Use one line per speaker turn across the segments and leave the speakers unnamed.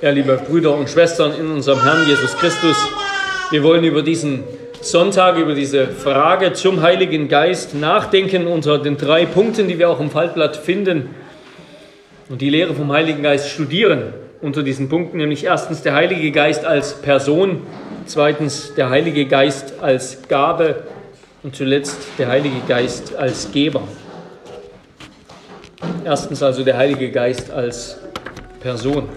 Ja, liebe Brüder und Schwestern in unserem Herrn Jesus Christus, wir wollen über diesen Sonntag, über diese Frage zum Heiligen Geist nachdenken unter den drei Punkten, die wir auch im Faltblatt finden und die Lehre vom Heiligen Geist studieren unter diesen Punkten, nämlich erstens der Heilige Geist als Person, zweitens der Heilige Geist als Gabe und zuletzt der Heilige Geist als Geber. Erstens also der Heilige Geist als Person.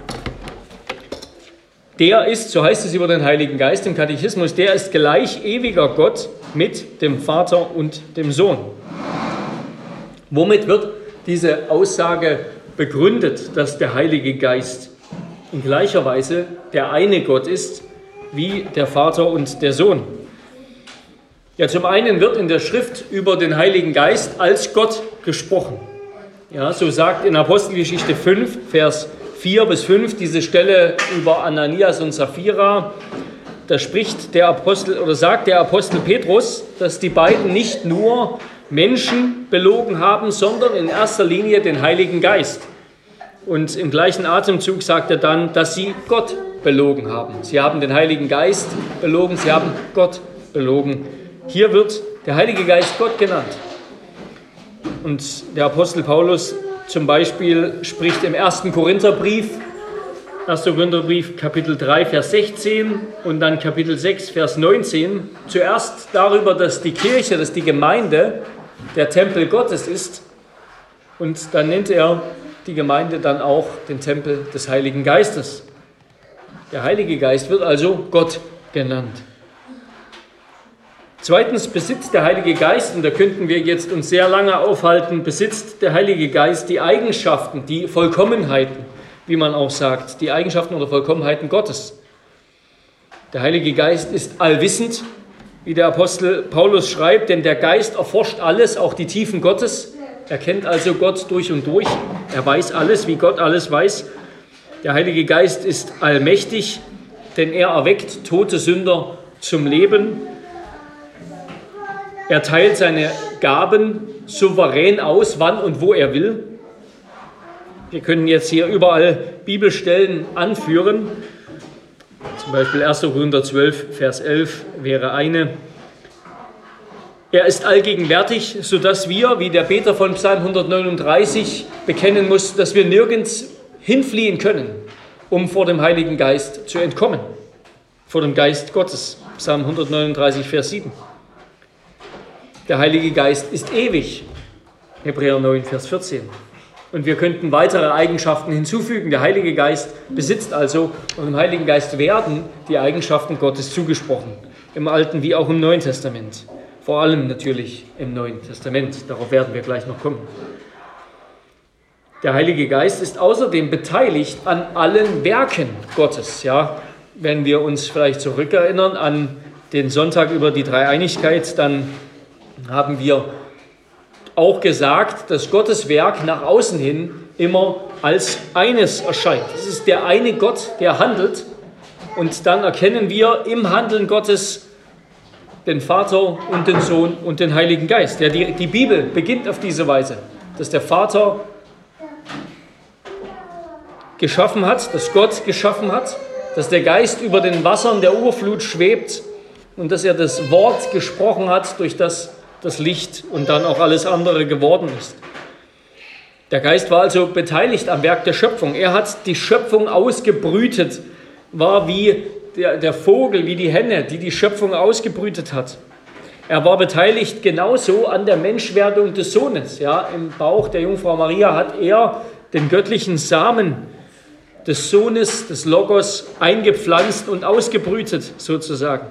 Der ist, so heißt es über den Heiligen Geist im Katechismus, der ist gleich ewiger Gott mit dem Vater und dem Sohn. Womit wird diese Aussage begründet, dass der Heilige Geist in gleicher Weise der eine Gott ist wie der Vater und der Sohn? Ja, zum einen wird in der Schrift über den Heiligen Geist als Gott gesprochen. Ja, so sagt in Apostelgeschichte 5, Vers 4 bis 5 diese Stelle über Ananias und Sapphira. Da spricht der Apostel oder sagt der Apostel Petrus, dass die beiden nicht nur Menschen belogen haben, sondern in erster Linie den Heiligen Geist. Und im gleichen Atemzug sagt er dann, dass sie Gott belogen haben. Sie haben den Heiligen Geist belogen, sie haben Gott belogen. Hier wird der Heilige Geist Gott genannt. Und der Apostel Paulus zum Beispiel spricht im ersten Korintherbrief, 1. Korintherbrief Kapitel 3, Vers 16 und dann Kapitel 6, Vers 19, zuerst darüber, dass die Kirche, dass die Gemeinde der Tempel Gottes ist. Und dann nennt er die Gemeinde dann auch den Tempel des Heiligen Geistes. Der Heilige Geist wird also Gott genannt. Zweitens besitzt der Heilige Geist, und da könnten wir jetzt uns sehr lange aufhalten, besitzt der Heilige Geist die Eigenschaften, die Vollkommenheiten, wie man auch sagt, die Eigenschaften oder Vollkommenheiten Gottes. Der Heilige Geist ist allwissend, wie der Apostel Paulus schreibt, denn der Geist erforscht alles, auch die Tiefen Gottes. Er kennt also Gott durch und durch. Er weiß alles, wie Gott alles weiß. Der Heilige Geist ist allmächtig, denn er erweckt tote Sünder zum Leben. Er teilt seine Gaben souverän aus, wann und wo er will. Wir können jetzt hier überall Bibelstellen anführen. Zum Beispiel 1. Korinther 12, Vers 11 wäre eine. Er ist allgegenwärtig, sodass wir, wie der Beter von Psalm 139 bekennen muss, dass wir nirgends hinfliehen können, um vor dem Heiligen Geist zu entkommen. Vor dem Geist Gottes. Psalm 139, Vers 7. Der Heilige Geist ist ewig. Hebräer 9, Vers 14. Und wir könnten weitere Eigenschaften hinzufügen. Der Heilige Geist besitzt also und dem Heiligen Geist werden die Eigenschaften Gottes zugesprochen. Im Alten wie auch im Neuen Testament. Vor allem natürlich im Neuen Testament. Darauf werden wir gleich noch kommen. Der Heilige Geist ist außerdem beteiligt an allen Werken Gottes. Ja, wenn wir uns vielleicht zurückerinnern an den Sonntag über die Dreieinigkeit, dann haben wir auch gesagt, dass Gottes Werk nach außen hin immer als eines erscheint. Es ist der eine Gott, der handelt. Und dann erkennen wir im Handeln Gottes den Vater und den Sohn und den Heiligen Geist. Ja, die, die Bibel beginnt auf diese Weise, dass der Vater geschaffen hat, dass Gott geschaffen hat, dass der Geist über den Wassern der Urflut schwebt und dass er das Wort gesprochen hat, durch das das Licht und dann auch alles andere geworden ist. Der Geist war also beteiligt am Werk der Schöpfung. Er hat die Schöpfung ausgebrütet, war wie der, der Vogel, wie die Henne, die die Schöpfung ausgebrütet hat. Er war beteiligt genauso an der Menschwerdung des Sohnes. Ja, Im Bauch der Jungfrau Maria hat er den göttlichen Samen des Sohnes, des Logos, eingepflanzt und ausgebrütet sozusagen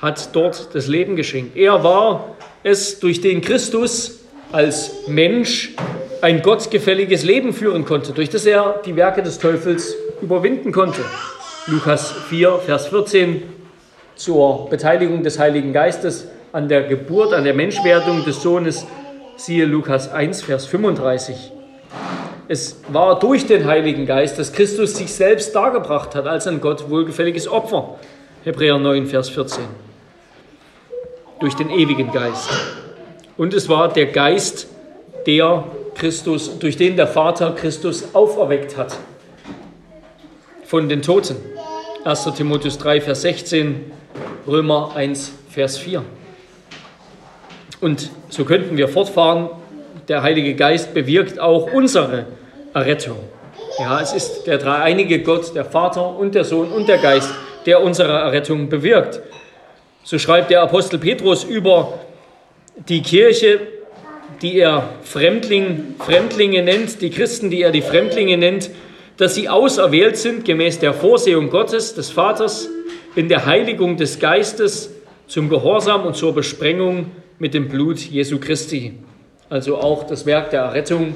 hat dort das Leben geschenkt. Er war es, durch den Christus als Mensch ein gottgefälliges Leben führen konnte, durch das er die Werke des Teufels überwinden konnte. Lukas 4, Vers 14 zur Beteiligung des Heiligen Geistes an der Geburt, an der Menschwerdung des Sohnes, siehe Lukas 1, Vers 35. Es war durch den Heiligen Geist, dass Christus sich selbst dargebracht hat als ein Gott wohlgefälliges Opfer. Hebräer 9, Vers 14 durch den ewigen Geist. Und es war der Geist, der Christus, durch den der Vater Christus auferweckt hat. von den Toten. 1. Timotheus 3, Vers 16, Römer 1, Vers 4. Und so könnten wir fortfahren. Der Heilige Geist bewirkt auch unsere Errettung. Ja, es ist der dreieinige Gott, der Vater und der Sohn und der Geist, der unsere Errettung bewirkt. So schreibt der Apostel Petrus über die Kirche, die er Fremdling, Fremdlinge nennt, die Christen, die er die Fremdlinge nennt, dass sie auserwählt sind gemäß der Vorsehung Gottes, des Vaters, in der Heiligung des Geistes zum Gehorsam und zur Besprengung mit dem Blut Jesu Christi. Also auch das Werk der Errettung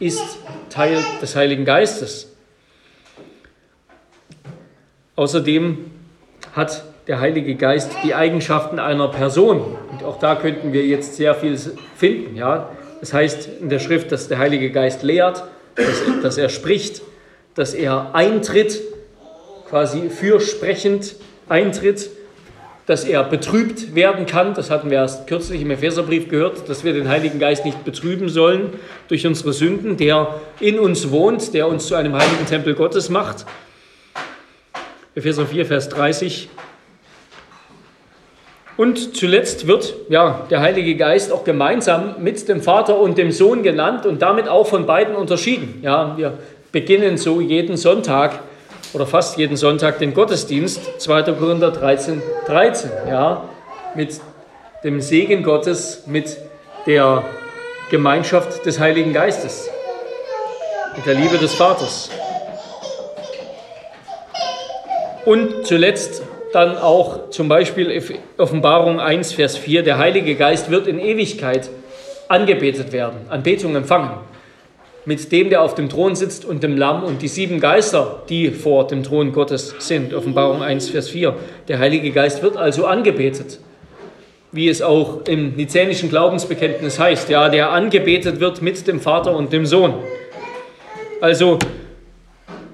ist Teil des Heiligen Geistes. Außerdem hat der Heilige Geist die Eigenschaften einer Person. Und auch da könnten wir jetzt sehr viel finden. Ja? Das heißt in der Schrift, dass der Heilige Geist lehrt, dass, dass er spricht, dass er eintritt, quasi fürsprechend eintritt, dass er betrübt werden kann. Das hatten wir erst kürzlich im Epheserbrief gehört, dass wir den Heiligen Geist nicht betrüben sollen durch unsere Sünden, der in uns wohnt, der uns zu einem heiligen Tempel Gottes macht. Epheser 4, Vers 30. Und zuletzt wird ja, der Heilige Geist auch gemeinsam mit dem Vater und dem Sohn genannt und damit auch von beiden unterschieden. Ja, wir beginnen so jeden Sonntag oder fast jeden Sonntag den Gottesdienst, 2. Korinther 13, 13, ja, mit dem Segen Gottes, mit der Gemeinschaft des Heiligen Geistes, mit der Liebe des Vaters. Und zuletzt dann auch zum Beispiel Offenbarung 1, Vers 4, der Heilige Geist wird in Ewigkeit angebetet werden, Anbetung empfangen mit dem, der auf dem Thron sitzt und dem Lamm und die sieben Geister, die vor dem Thron Gottes sind. Offenbarung 1, Vers 4. Der Heilige Geist wird also angebetet, wie es auch im nizänischen Glaubensbekenntnis heißt, ja, der angebetet wird mit dem Vater und dem Sohn. Also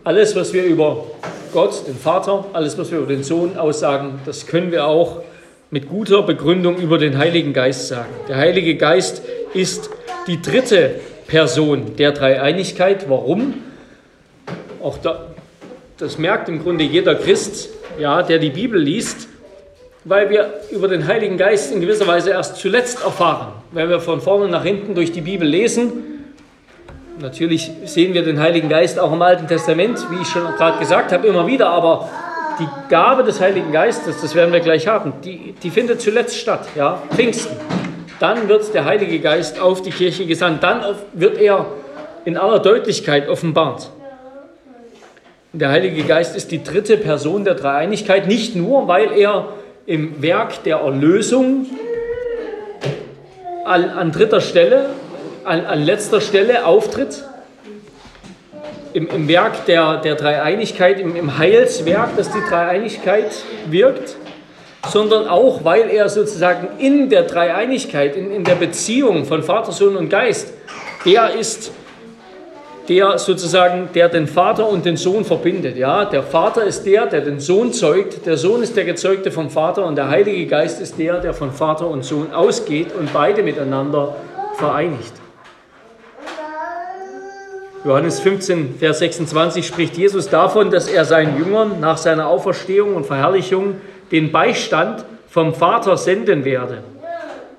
alles, was wir über Gott, den Vater, alles, was wir über den Sohn aussagen, das können wir auch mit guter Begründung über den Heiligen Geist sagen. Der Heilige Geist ist die dritte Person der Dreieinigkeit. Warum? Auch da, das merkt im Grunde jeder Christ, ja, der die Bibel liest, weil wir über den Heiligen Geist in gewisser Weise erst zuletzt erfahren. Wenn wir von vorne nach hinten durch die Bibel lesen, natürlich sehen wir den Heiligen Geist auch im Alten Testament, wie ich schon gerade gesagt habe, immer wieder, aber die Gabe des Heiligen Geistes, das werden wir gleich haben, die, die findet zuletzt statt, ja, Pfingsten. Dann wird der Heilige Geist auf die Kirche gesandt. Dann wird er in aller Deutlichkeit offenbart. Der Heilige Geist ist die dritte Person der Dreieinigkeit, nicht nur, weil er im Werk der Erlösung an, an dritter Stelle, an, an, letzter Stelle auftritt, im, im Werk der, der Dreieinigkeit, im, im Heilswerk, das die Dreieinigkeit wirkt, sondern auch, weil er sozusagen in der Dreieinigkeit, in, in der Beziehung von Vater, Sohn und Geist, der ist, der sozusagen, der den Vater und den Sohn verbindet. Ja, der Vater ist der, der den Sohn zeugt, der Sohn ist der Gezeugte vom Vater und der Heilige Geist ist der, der von Vater und Sohn ausgeht und beide miteinander vereinigt. Johannes 15, Vers 26 spricht Jesus davon, dass er seinen Jüngern nach seiner Auferstehung und Verherrlichung den Beistand vom Vater senden werde.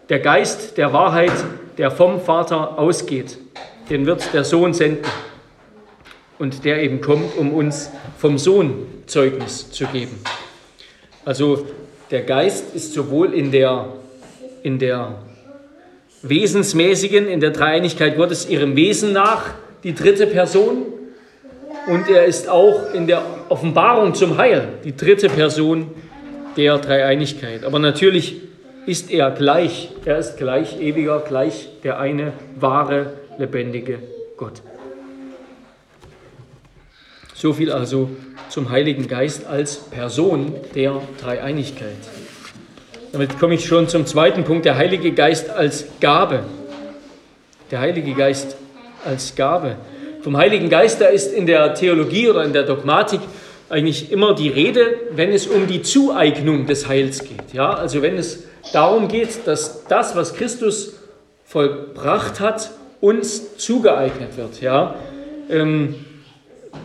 Der Geist der Wahrheit, der vom Vater ausgeht, den wird der Sohn senden. Und der eben kommt, um uns vom Sohn Zeugnis zu geben. Also der Geist ist sowohl in der, in der wesensmäßigen, in der Dreieinigkeit Gottes, ihrem Wesen nach, die dritte Person. Und er ist auch in der Offenbarung zum Heil die dritte Person der Dreieinigkeit. Aber natürlich ist er gleich, er ist gleich ewiger, gleich der eine wahre, lebendige Gott. So viel also zum Heiligen Geist als Person der Dreieinigkeit. Damit komme ich schon zum zweiten Punkt, der Heilige Geist als Gabe. Der Heilige Geist als Gabe. Vom Heiligen Geist, da ist in der Theologie oder in der Dogmatik eigentlich immer die Rede, wenn es um die Zueignung des Heils geht. Ja? Also wenn es darum geht, dass das, was Christus vollbracht hat, uns zugeeignet wird. Ja? Ähm,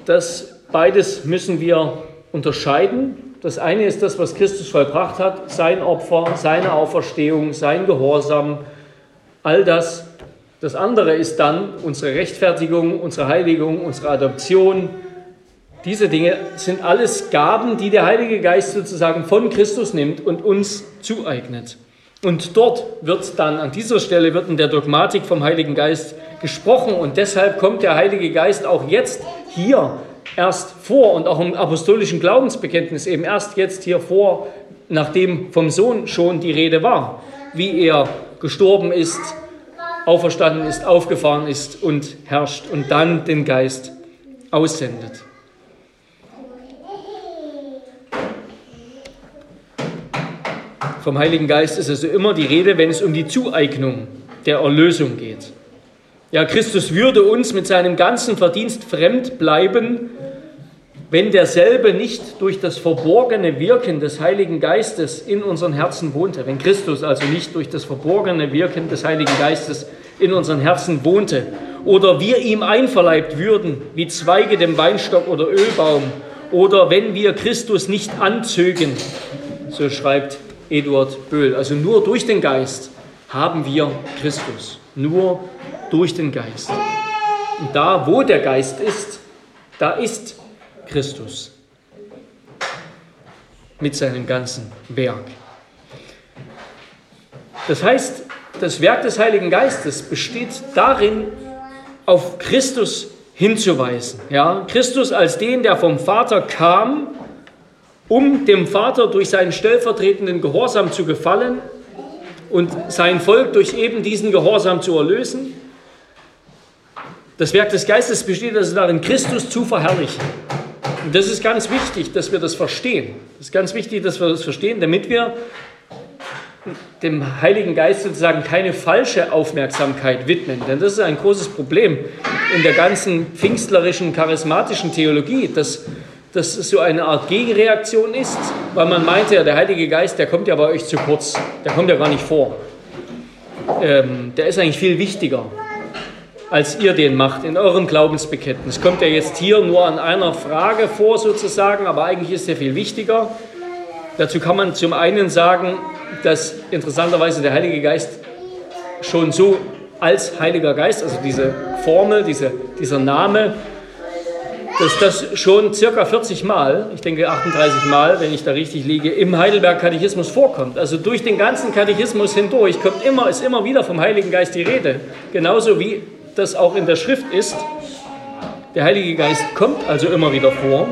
das beides müssen wir unterscheiden. Das eine ist das, was Christus vollbracht hat, sein Opfer, seine Auferstehung, sein Gehorsam, all das. Das andere ist dann unsere Rechtfertigung, unsere Heiligung, unsere Adoption. Diese Dinge sind alles Gaben, die der Heilige Geist sozusagen von Christus nimmt und uns zueignet. Und dort wird dann, an dieser Stelle wird in der Dogmatik vom Heiligen Geist gesprochen und deshalb kommt der Heilige Geist auch jetzt hier erst vor und auch im apostolischen Glaubensbekenntnis eben erst jetzt hier vor, nachdem vom Sohn schon die Rede war, wie er gestorben ist, auferstanden ist, aufgefahren ist und herrscht und dann den Geist aussendet. Vom Heiligen Geist ist also immer die Rede, wenn es um die Zueignung der Erlösung geht. Ja, Christus würde uns mit seinem ganzen Verdienst fremd bleiben, wenn derselbe nicht durch das verborgene Wirken des Heiligen Geistes in unseren Herzen wohnte. Wenn Christus also nicht durch das verborgene Wirken des Heiligen Geistes in unseren Herzen wohnte. Oder wir ihm einverleibt würden, wie Zweige dem Weinstock oder Ölbaum. Oder wenn wir Christus nicht anzögen, so schreibt Eduard Böhl. Also nur durch den Geist haben wir Christus. Nur durch den Geist. Und da, wo der Geist ist, da ist Christus mit seinem ganzen Werk. Das heißt, das Werk des Heiligen Geistes besteht darin, auf Christus hinzuweisen. Ja? Christus als den, der vom Vater kam um dem Vater durch seinen stellvertretenden Gehorsam zu gefallen und sein Volk durch eben diesen Gehorsam zu erlösen. Das Werk des Geistes besteht also darin, Christus zu verherrlichen. Und das ist ganz wichtig, dass wir das verstehen. Das ist ganz wichtig, dass wir das verstehen, damit wir dem Heiligen Geist sozusagen keine falsche Aufmerksamkeit widmen. Denn das ist ein großes Problem in der ganzen pfingstlerischen, charismatischen Theologie, dass dass es so eine Art Gegenreaktion ist, weil man meinte, ja, der Heilige Geist, der kommt ja bei euch zu kurz, der kommt ja gar nicht vor. Ähm, der ist eigentlich viel wichtiger, als ihr den macht in eurem Glaubensbekenntnis. Kommt er jetzt hier nur an einer Frage vor sozusagen, aber eigentlich ist er viel wichtiger. Dazu kann man zum einen sagen, dass interessanterweise der Heilige Geist schon so als Heiliger Geist, also diese Formel, diese, dieser Name, dass das schon circa 40 Mal, ich denke 38 Mal, wenn ich da richtig liege, im Heidelberg Katechismus vorkommt. Also durch den ganzen Katechismus hindurch kommt immer, ist immer wieder vom Heiligen Geist die Rede. Genauso wie das auch in der Schrift ist. Der Heilige Geist kommt also immer wieder vor.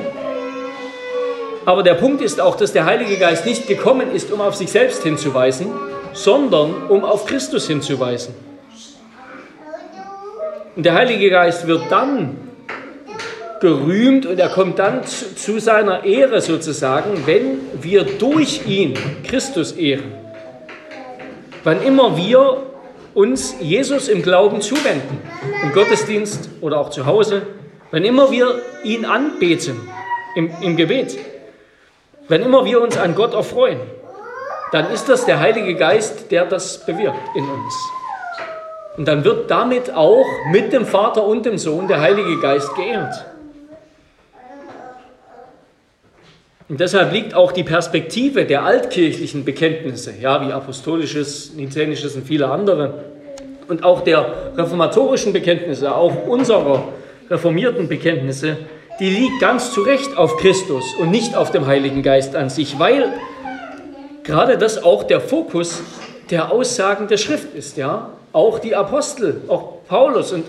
Aber der Punkt ist auch, dass der Heilige Geist nicht gekommen ist, um auf sich selbst hinzuweisen, sondern um auf Christus hinzuweisen. Und der Heilige Geist wird dann gerühmt und er kommt dann zu, seiner Ehre sozusagen, wenn wir durch ihn Christus ehren. Wann immer wir uns Jesus im Glauben zuwenden, im Gottesdienst oder auch zu Hause, wenn immer wir ihn anbeten im, im Gebet, wenn immer wir uns an Gott erfreuen, dann ist das der Heilige Geist, der das bewirkt in uns. Und dann wird damit auch mit dem Vater und dem Sohn der Heilige Geist geehrt. Und deshalb liegt auch die Perspektive der altkirchlichen Bekenntnisse, ja, wie apostolisches, nizenisches und viele andere, und auch der reformatorischen Bekenntnisse, auch unserer reformierten Bekenntnisse, die liegt ganz zu Recht auf Christus und nicht auf dem Heiligen Geist an sich, weil gerade das auch der Fokus der Aussagen der Schrift ist, ja. Auch die Apostel, auch Paulus und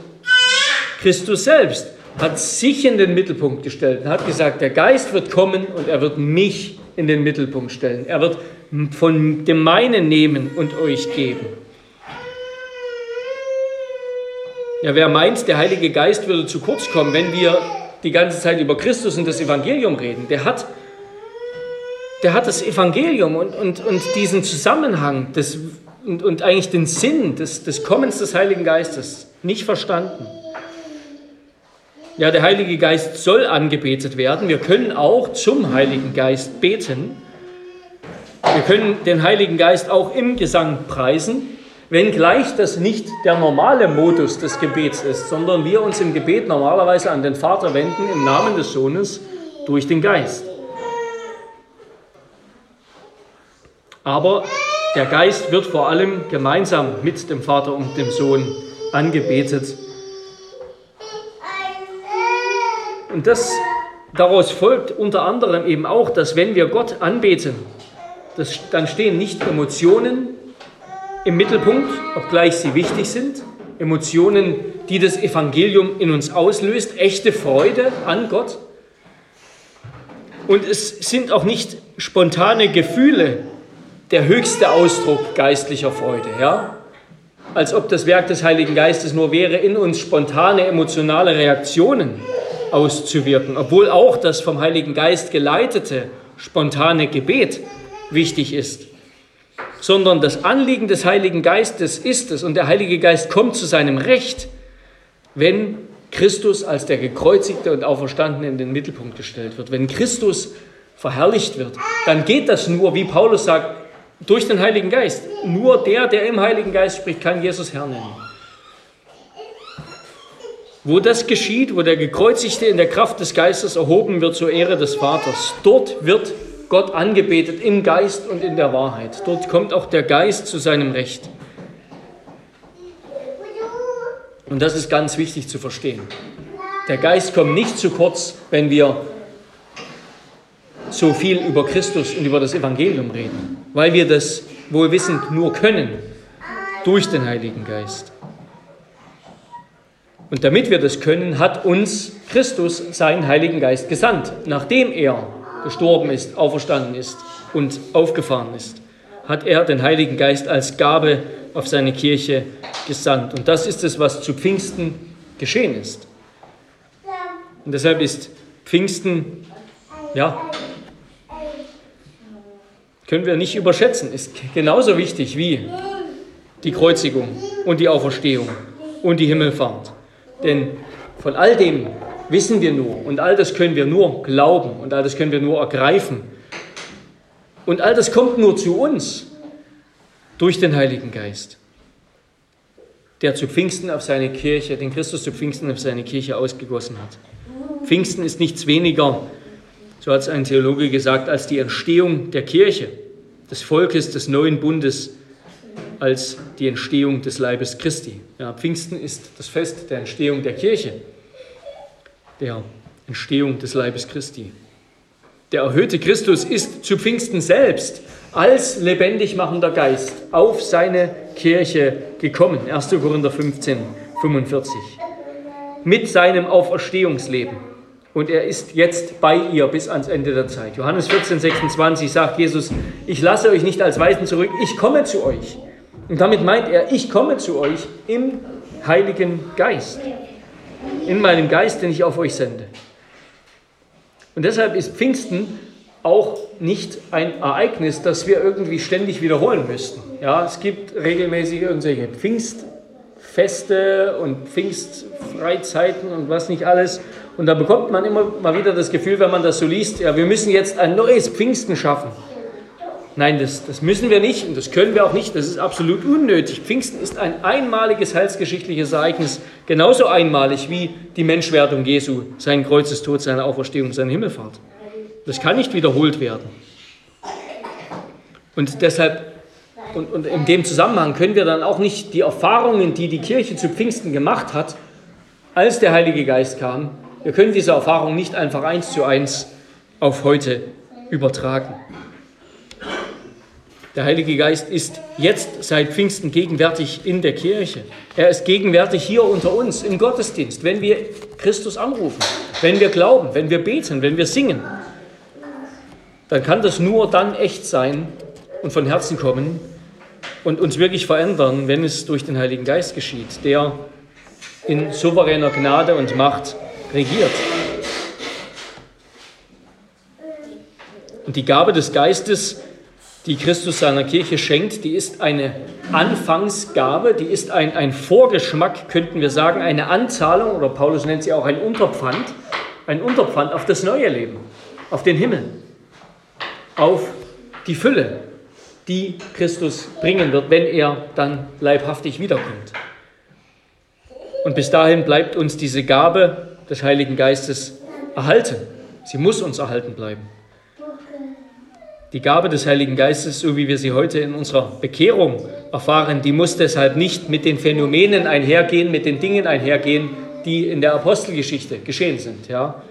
Christus selbst hat sich in den Mittelpunkt gestellt und hat gesagt, der Geist wird kommen und er wird mich in den Mittelpunkt stellen. Er wird von dem meinen nehmen und euch geben. Ja, wer meint, der Heilige Geist würde zu kurz kommen, wenn wir die ganze Zeit über Christus und das Evangelium reden, der hat, der hat das Evangelium und, und, und diesen Zusammenhang des, und, und eigentlich den Sinn des, des Kommens des Heiligen Geistes nicht verstanden. Ja, der Heilige Geist soll angebetet werden. Wir können auch zum Heiligen Geist beten. Wir können den Heiligen Geist auch im Gesang preisen. Wenngleich das nicht der normale Modus des Gebets ist, sondern wir uns im Gebet normalerweise an den Vater wenden im Namen des Sohnes durch den Geist. Aber der Geist wird vor allem gemeinsam mit dem Vater und dem Sohn angebetet. Und das, daraus folgt unter anderem eben auch, dass wenn wir Gott anbeten, das, dann stehen nicht Emotionen im Mittelpunkt, obgleich sie wichtig sind. Emotionen, die das Evangelium in uns auslöst, echte Freude an Gott. Und es sind auch nicht spontane Gefühle der höchste Ausdruck geistlicher Freude. Ja? Als ob das Werk des Heiligen Geistes nur wäre, in uns spontane emotionale Reaktionen auszuwirken, obwohl auch das vom Heiligen Geist geleitete spontane Gebet wichtig ist sondern das Anliegen des Heiligen Geistes ist es, und der Heilige Geist kommt zu seinem Recht, wenn Christus als der gekreuzigte und auferstandene in den Mittelpunkt gestellt wird. Wenn Christus verherrlicht wird, dann geht das nur, wie Paulus sagt, durch den Heiligen Geist. Nur der, der im Heiligen Geist spricht, kann Jesus Herr nennen. Wo das geschieht, wo der Gekreuzigte in der Kraft des Geistes erhoben wird zur Ehre des Vaters, dort wird Gott angebetet im Geist und in der Wahrheit. Dort kommt auch der Geist zu seinem Recht. Und das ist ganz wichtig zu verstehen. Der Geist kommt nicht zu kurz, wenn wir so viel über Christus und über das Evangelium reden, weil wir das wohlwissend nur können durch den Heiligen Geist. Und damit wir das können, hat uns Christus seinen Heiligen Geist gesandt, nachdem er gestorben ist, auferstanden ist und aufgefahren ist, hat er den Heiligen Geist als Gabe auf seine Kirche gesandt. Und das ist es, was zu Pfingsten geschehen ist. Und deshalb ist Pfingsten, ja, können wir nicht überschätzen, ist genauso wichtig wie die Kreuzigung und die Auferstehung und die Himmelfahrt. Denn von all dem wissen wir nur und all das können wir nur glauben und all das können wir nur ergreifen. Und all das kommt nur zu uns durch den Heiligen Geist, der zu Pfingsten auf seine Kirche, den Christus zu Pfingsten auf seine Kirche ausgegossen hat. Pfingsten ist nichts weniger, so hat es ein Theologe gesagt, als die Entstehung der Kirche, des Volkes, des neuen Bundes, als die Entstehung des Leibes Christi. Ja, Pfingsten ist das Fest der Entstehung der Kirche der Entstehung des Leibes Christi. Der erhöhte Christus ist zu Pfingsten selbst als lebendig machender Geist auf seine Kirche gekommen. 1. Korinther 15, 45. Mit seinem Auferstehungsleben. Und er ist jetzt bei ihr bis ans Ende der Zeit. Johannes 14, 26 sagt Jesus, ich lasse euch nicht als Weisen zurück, ich komme zu euch. Und damit meint er, ich komme zu euch im Heiligen Geist in meinem Geist, den ich auf euch sende. Und deshalb ist Pfingsten auch nicht ein Ereignis, das wir irgendwie ständig wiederholen müssten. Ja, es gibt regelmäßig irgendwelche Pfingstfeste und Pfingstfreizeiten und was nicht alles. Und da bekommt man immer mal wieder das Gefühl, wenn man das so liest, ja, wir müssen jetzt ein neues Pfingsten schaffen. Nein, das, das müssen wir nicht und das können wir auch nicht. Das ist absolut unnötig. Pfingsten ist ein einmaliges heilsgeschichtliches Ereignis, genauso einmalig wie die Menschwerdung Jesu, sein Kreuzestod, seine Auferstehung, seine Himmelfahrt. Das kann nicht wiederholt werden. Und deshalb, und, und in dem Zusammenhang können wir dann auch nicht die Erfahrungen, die die Kirche zu Pfingsten gemacht hat, als der Heilige Geist kam, wir können diese Erfahrung nicht einfach eins zu eins auf heute übertragen. Der Heilige Geist ist jetzt seit Pfingsten gegenwärtig in der Kirche. Er ist gegenwärtig hier unter uns im Gottesdienst, wenn wir Christus anrufen, wenn wir glauben, wenn wir beten, wenn wir singen. Dann kann das nur dann echt sein und von Herzen kommen und uns wirklich verändern, wenn es durch den Heiligen Geist geschieht, der in souveräner Gnade und Macht regiert. Und die Gabe des Geistes die Christus seiner Kirche schenkt, die ist eine Anfangsgabe, die ist ein, ein Vorgeschmack, könnten wir sagen, eine Anzahlung, oder Paulus nennt sie auch ein Unterpfand, ein Unterpfand auf das neue Leben, auf den Himmel, auf die Fülle, die Christus bringen wird, wenn er dann leibhaftig wiederkommt. Und bis dahin bleibt uns diese Gabe des Heiligen Geistes erhalten. Sie muss uns erhalten bleiben. Die Gabe des Heiligen Geistes, so wie wir sie heute in unserer Bekehrung erfahren, die muss deshalb nicht mit den Phänomenen einhergehen, mit den Dingen einhergehen, die in der Apostelgeschichte geschehen sind. Ja?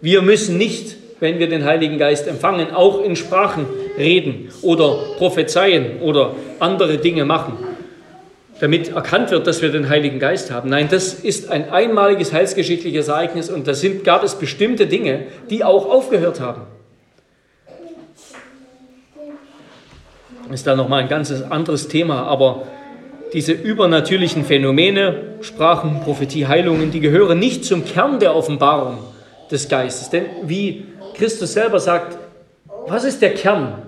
Wir müssen nicht, wenn wir den Heiligen Geist empfangen, auch in Sprachen reden oder prophezeien oder andere Dinge machen damit erkannt wird, dass wir den Heiligen Geist haben. Nein, das ist ein einmaliges heilsgeschichtliches Ereignis und da gab es bestimmte Dinge, die auch aufgehört haben. Ist dann nochmal ein ganz anderes Thema, aber diese übernatürlichen Phänomene, Sprachen, Prophetie, Heilungen, die gehören nicht zum Kern der Offenbarung des Geistes. Denn wie Christus selber sagt, was ist der Kern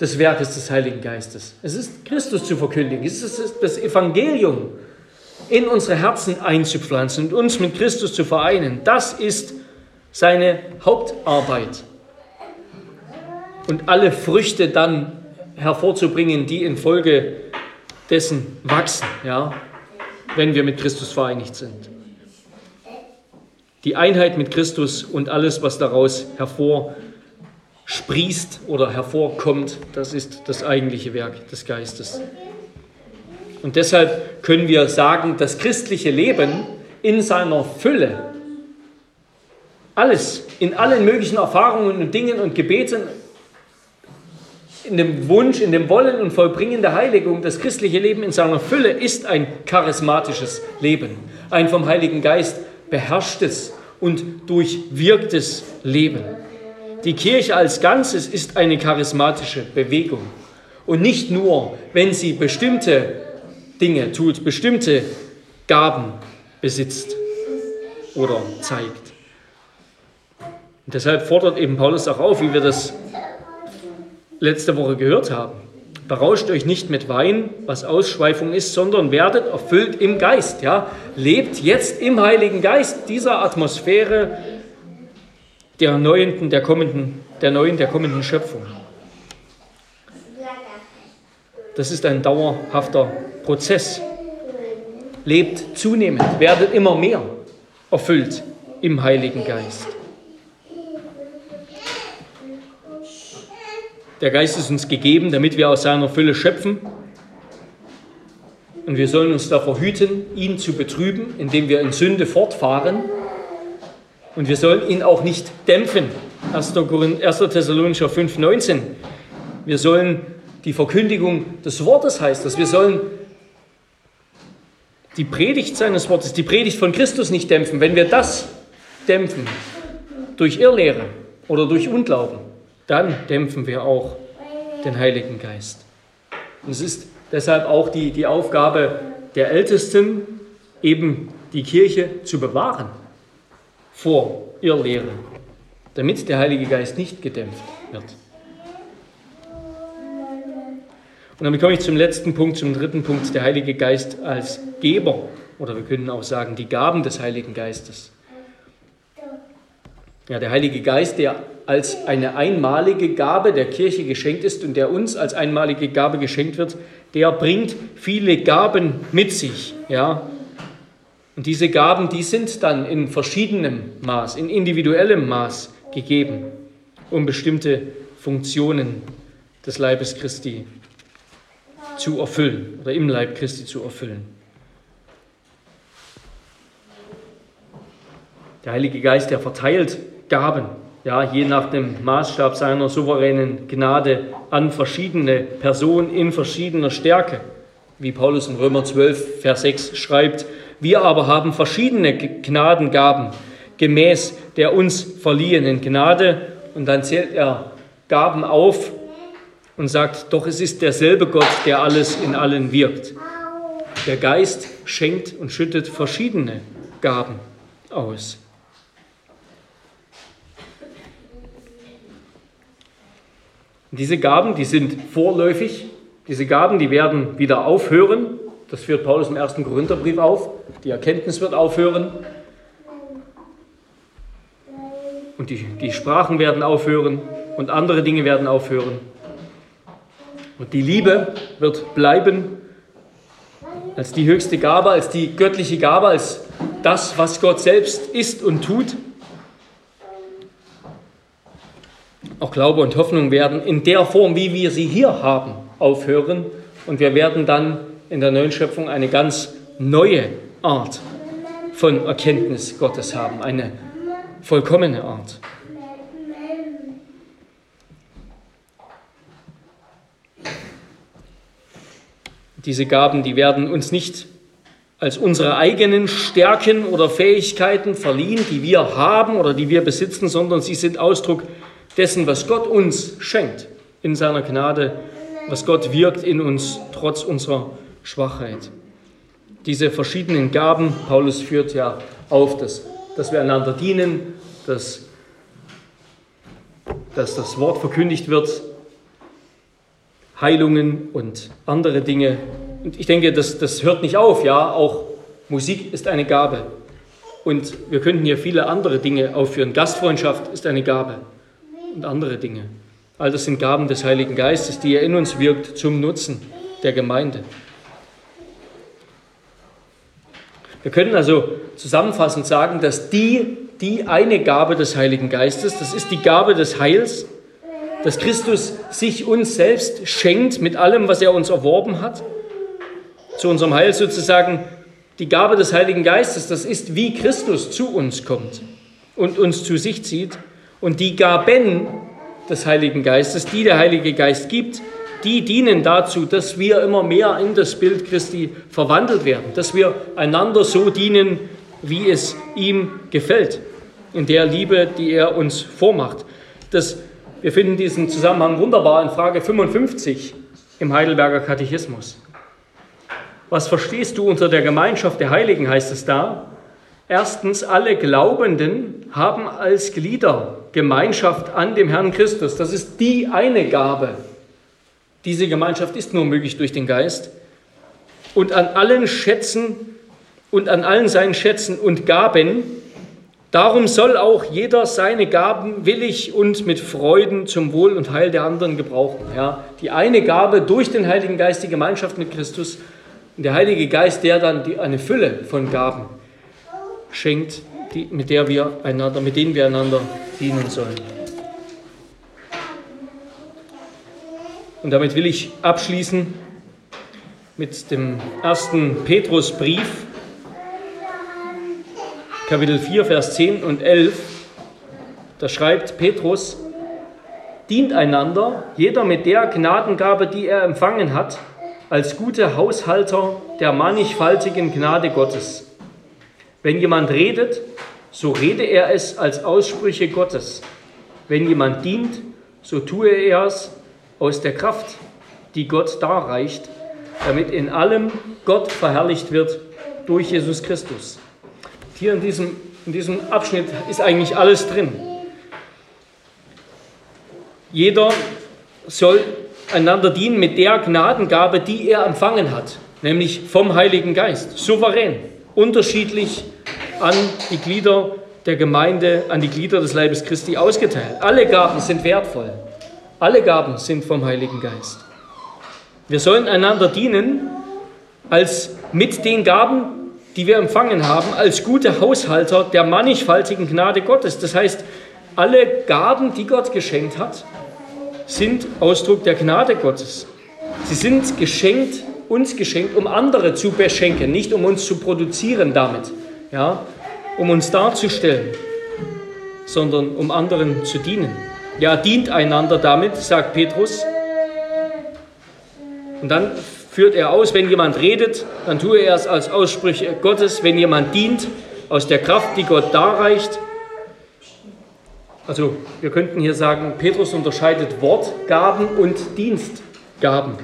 des Werkes des Heiligen Geistes. Es ist Christus zu verkündigen. Es ist das Evangelium in unsere Herzen einzupflanzen und uns mit Christus zu vereinen. Das ist seine Hauptarbeit. Und alle Früchte dann hervorzubringen, die infolge dessen wachsen, ja, wenn wir mit Christus vereinigt sind. Die Einheit mit Christus und alles, was daraus hervorkommt sprießt oder hervorkommt, das ist das eigentliche Werk des Geistes. Und deshalb können wir sagen, das christliche Leben in seiner Fülle, alles, in allen möglichen Erfahrungen und Dingen und Gebeten, in dem Wunsch, in dem Wollen und Vollbringen der Heiligung, das christliche Leben in seiner Fülle ist ein charismatisches Leben, ein vom Heiligen Geist beherrschtes und durchwirktes Leben. Die Kirche als Ganzes ist eine charismatische Bewegung. Und nicht nur, wenn sie bestimmte Dinge tut, bestimmte Gaben besitzt oder zeigt. Und deshalb fordert eben Paulus auch auf, wie wir das letzte Woche gehört haben. Berauscht euch nicht mit Wein, was Ausschweifung ist, sondern werdet erfüllt im Geist. Ja? Lebt jetzt im Heiligen Geist dieser Atmosphäre der neuen, der kommenden, der neuen, der kommenden Schöpfung. Das ist ein dauerhafter Prozess. Lebt zunehmend, werdet immer mehr erfüllt im Heiligen Geist. Der Geist ist uns gegeben, damit wir aus seiner Fülle schöpfen. Und wir sollen uns davor hüten, ihn zu betrüben, indem wir in Sünde fortfahren und wir sollen ihn auch nicht dämpfen. 1. Thessalonicher 5,19. Wir sollen die Verkündigung des Wortes heißt das. Wir sollen die Predigt seines Wortes, die Predigt von Christus nicht dämpfen. Wenn wir das dämpfen durch Irrlehre oder durch Unglauben, dann dämpfen wir auch den Heiligen Geist. Und es ist deshalb auch die, die Aufgabe der Ältesten, eben die Kirche zu bewahren vor Irrlehre, damit der Heilige Geist nicht gedämpft wird. Und damit komme ich zum letzten Punkt, zum dritten Punkt, der Heilige Geist als Geber. Oder wir können auch sagen, die Gaben des Heiligen Geistes. Ja, der Heilige Geist, der als eine einmalige Gabe der Kirche geschenkt ist und der uns als einmalige Gabe geschenkt wird, der bringt viele Gaben mit sich. Ja, und diese Gaben, die sind dann in verschiedenem Maß, in individuellem Maß gegeben, um bestimmte Funktionen des Leibes Christi zu erfüllen oder im Leib Christi zu erfüllen. Der Heilige Geist, der verteilt Gaben, ja, je nach dem Maßstab seiner souveränen Gnade an verschiedene Personen in verschiedener Stärke, wie Paulus in Römer 12, Vers 6 schreibt, wir aber haben verschiedene Gnadengaben gemäß der uns verliehenen Gnade. Und dann zählt er Gaben auf und sagt, doch es ist derselbe Gott, der alles in allen wirkt. Der Geist schenkt und schüttet verschiedene Gaben aus. Diese Gaben, die sind vorläufig. Diese Gaben, die werden wieder aufhören. Das führt Paulus im ersten Korintherbrief auf. Die Erkenntnis wird aufhören. Und die, die Sprachen werden aufhören und andere Dinge werden aufhören. Und die Liebe wird bleiben als die höchste Gabe, als die göttliche Gabe, als das, was Gott selbst ist und tut. Auch Glaube und Hoffnung werden in der Form, wie wir sie hier haben, aufhören. Und wir werden dann in der neuen Schöpfung eine ganz neue Art von Erkenntnis Gottes haben, eine vollkommene Art. Diese Gaben, die werden uns nicht als unsere eigenen Stärken oder Fähigkeiten verliehen, die wir haben oder die wir besitzen, sondern sie sind Ausdruck dessen, was Gott uns schenkt in seiner Gnade, was Gott wirkt in uns trotz unserer Schwachheit. Diese verschiedenen Gaben, Paulus führt ja auf, dass, dass wir einander dienen, dass, dass das Wort verkündigt wird, Heilungen und andere Dinge. Und ich denke, das, das hört nicht auf, ja, auch Musik ist eine Gabe. Und wir könnten hier viele andere Dinge aufführen. Gastfreundschaft ist eine Gabe und andere Dinge. All das sind Gaben des Heiligen Geistes, die er in uns wirkt zum Nutzen der Gemeinde. Wir können also zusammenfassend sagen, dass die, die eine Gabe des Heiligen Geistes, das ist die Gabe des Heils, dass Christus sich uns selbst schenkt mit allem, was er uns erworben hat, zu unserem Heil sozusagen die Gabe des Heiligen Geistes, das ist, wie Christus zu uns kommt und uns zu sich zieht. Und die Gaben des Heiligen Geistes, die der Heilige Geist gibt, die dienen dazu, dass wir immer mehr in das Bild Christi verwandelt werden, dass wir einander so dienen, wie es ihm gefällt, in der Liebe, die er uns vormacht. Das wir finden diesen Zusammenhang wunderbar in Frage 55 im Heidelberger Katechismus. Was verstehst du unter der Gemeinschaft der Heiligen, heißt es da? Erstens, alle Glaubenden haben als Glieder Gemeinschaft an dem Herrn Christus. Das ist die eine Gabe. Diese Gemeinschaft ist nur möglich durch den Geist. Und an allen Schätzen und an allen seinen Schätzen und Gaben Darum soll auch jeder seine Gaben willig und mit Freuden zum Wohl und Heil der anderen gebrauchen. Ja, die eine Gabe durch den Heiligen Geist, die Gemeinschaft mit Christus, und der Heilige Geist, der dann die, eine Fülle von Gaben schenkt, die, mit, der wir einander, mit denen wir einander dienen sollen. Und damit will ich abschließen mit dem ersten Petrusbrief, Kapitel 4, Vers 10 und 11, da schreibt Petrus, dient einander, jeder mit der Gnadengabe, die er empfangen hat, als gute Haushalter der mannigfaltigen Gnade Gottes. Wenn jemand redet, so rede er es als Aussprüche Gottes. Wenn jemand dient, so tue er es aus der Kraft, die Gott darreicht, damit in allem Gott verherrlicht wird durch Jesus Christus. Hier in diesem, in diesem Abschnitt ist eigentlich alles drin. Jeder soll einander dienen mit der Gnadengabe, die er empfangen hat, nämlich vom Heiligen Geist, souverän, unterschiedlich an die Glieder der Gemeinde, an die Glieder des Leibes Christi ausgeteilt. Alle Gaben sind wertvoll. Alle Gaben sind vom Heiligen Geist. Wir sollen einander dienen als mit den Gaben, die wir empfangen haben, als gute Haushalter der mannigfaltigen Gnade Gottes. Das heißt, alle Gaben, die Gott geschenkt hat, sind Ausdruck der Gnade Gottes. Sie sind geschenkt, uns geschenkt, um andere zu beschenken, nicht um uns zu produzieren damit, ja, um uns darzustellen, sondern um anderen zu dienen. Ja, dient einander damit, sagt Petrus. Und dann führt er aus, wenn jemand redet, dann tue er es als Aussprüche Gottes, wenn jemand dient, aus der Kraft, die Gott darreicht. Also wir könnten hier sagen, Petrus unterscheidet Wortgaben und Dienstgaben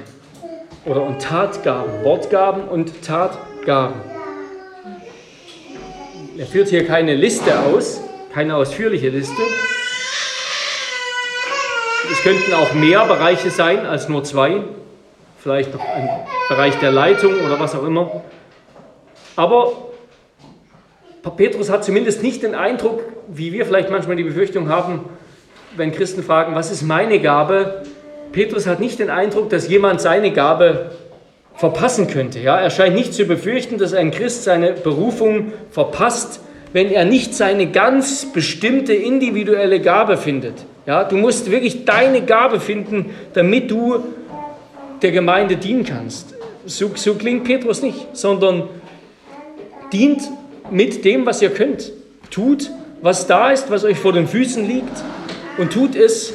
oder und Tatgaben, Wortgaben und Tatgaben. Er führt hier keine Liste aus, keine ausführliche Liste. Es könnten auch mehr Bereiche sein als nur zwei vielleicht noch ein Bereich der Leitung oder was auch immer. Aber Petrus hat zumindest nicht den Eindruck, wie wir vielleicht manchmal die Befürchtung haben, wenn Christen fragen, was ist meine Gabe, Petrus hat nicht den Eindruck, dass jemand seine Gabe verpassen könnte. Ja? Er scheint nicht zu befürchten, dass ein Christ seine Berufung verpasst, wenn er nicht seine ganz bestimmte individuelle Gabe findet. Ja? Du musst wirklich deine Gabe finden, damit du der Gemeinde dienen kannst. So, so klingt Petrus nicht, sondern dient mit dem, was ihr könnt. Tut, was da ist, was euch vor den Füßen liegt und tut es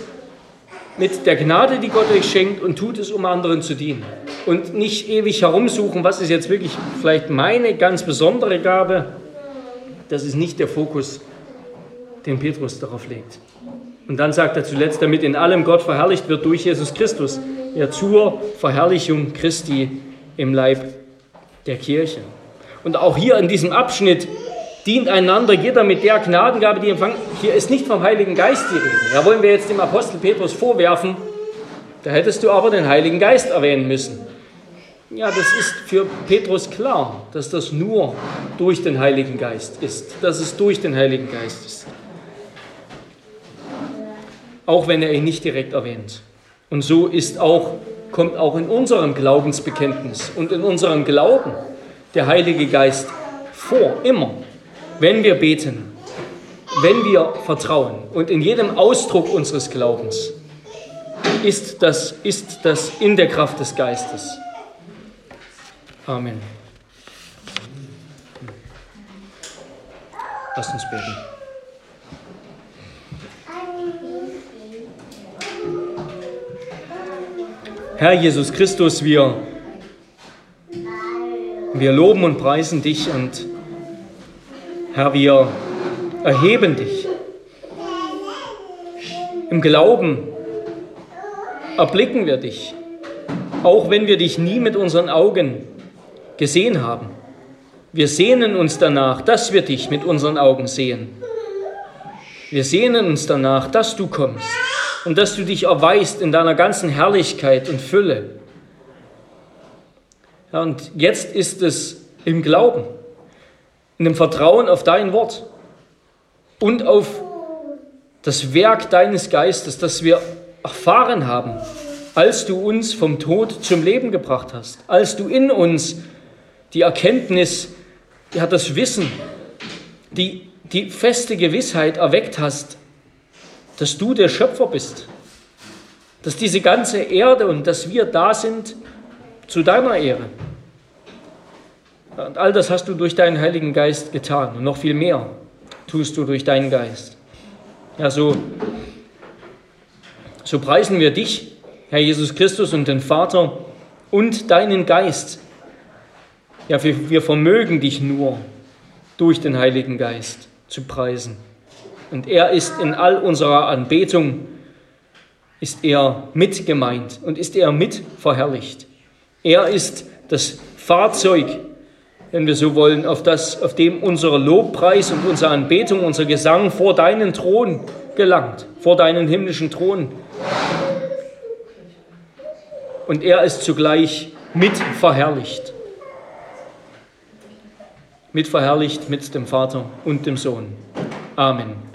mit der Gnade, die Gott euch schenkt und tut es, um anderen zu dienen. Und nicht ewig herumsuchen, was ist jetzt wirklich vielleicht meine ganz besondere Gabe. Das ist nicht der Fokus, den Petrus darauf legt. Und dann sagt er zuletzt, damit in allem Gott verherrlicht wird durch Jesus Christus, ja zur Verherrlichung Christi im Leib der Kirche. Und auch hier in diesem Abschnitt dient einander jeder mit der Gnadengabe, die empfangen. Hier ist nicht vom Heiligen Geist die Rede. Da wollen wir jetzt dem Apostel Petrus vorwerfen, da hättest du aber den Heiligen Geist erwähnen müssen. Ja, das ist für Petrus klar, dass das nur durch den Heiligen Geist ist, dass es durch den Heiligen Geist ist. Auch wenn er ihn nicht direkt erwähnt. Und so ist auch, kommt auch in unserem Glaubensbekenntnis und in unserem Glauben der Heilige Geist vor, immer wenn wir beten, wenn wir vertrauen und in jedem Ausdruck unseres Glaubens ist das, ist das in der Kraft des Geistes. Amen. Lass uns beten. Herr Jesus Christus, wir, wir loben und preisen dich und Herr, wir erheben dich. Im Glauben erblicken wir dich, auch wenn wir dich nie mit unseren Augen gesehen haben. Wir sehnen uns danach, dass wir dich mit unseren Augen sehen. Wir sehnen uns danach, dass du kommst und dass du dich erweist in deiner ganzen Herrlichkeit und Fülle. Ja, und jetzt ist es im Glauben in dem Vertrauen auf dein Wort und auf das Werk deines Geistes, das wir erfahren haben, als du uns vom Tod zum Leben gebracht hast, als du in uns die Erkenntnis, ja, das Wissen, die, die feste Gewissheit erweckt hast, dass du der Schöpfer bist, dass diese ganze Erde und dass wir da sind zu deiner Ehre. Und all das hast du durch deinen Heiligen Geist getan. Und noch viel mehr tust du durch deinen Geist. Ja, so, so preisen wir dich, Herr Jesus Christus, und den Vater und deinen Geist. Ja, wir, wir vermögen dich nur durch den Heiligen Geist zu preisen. Und er ist in all unserer Anbetung, ist er mitgemeint und ist er mit verherrlicht. Er ist das Fahrzeug, wenn wir so wollen, auf, das, auf dem unser Lobpreis und unsere Anbetung, unser Gesang vor deinen Thron gelangt, vor deinen himmlischen Thron. Und er ist zugleich mit verherrlicht. Mit verherrlicht mit dem Vater und dem Sohn. Amen.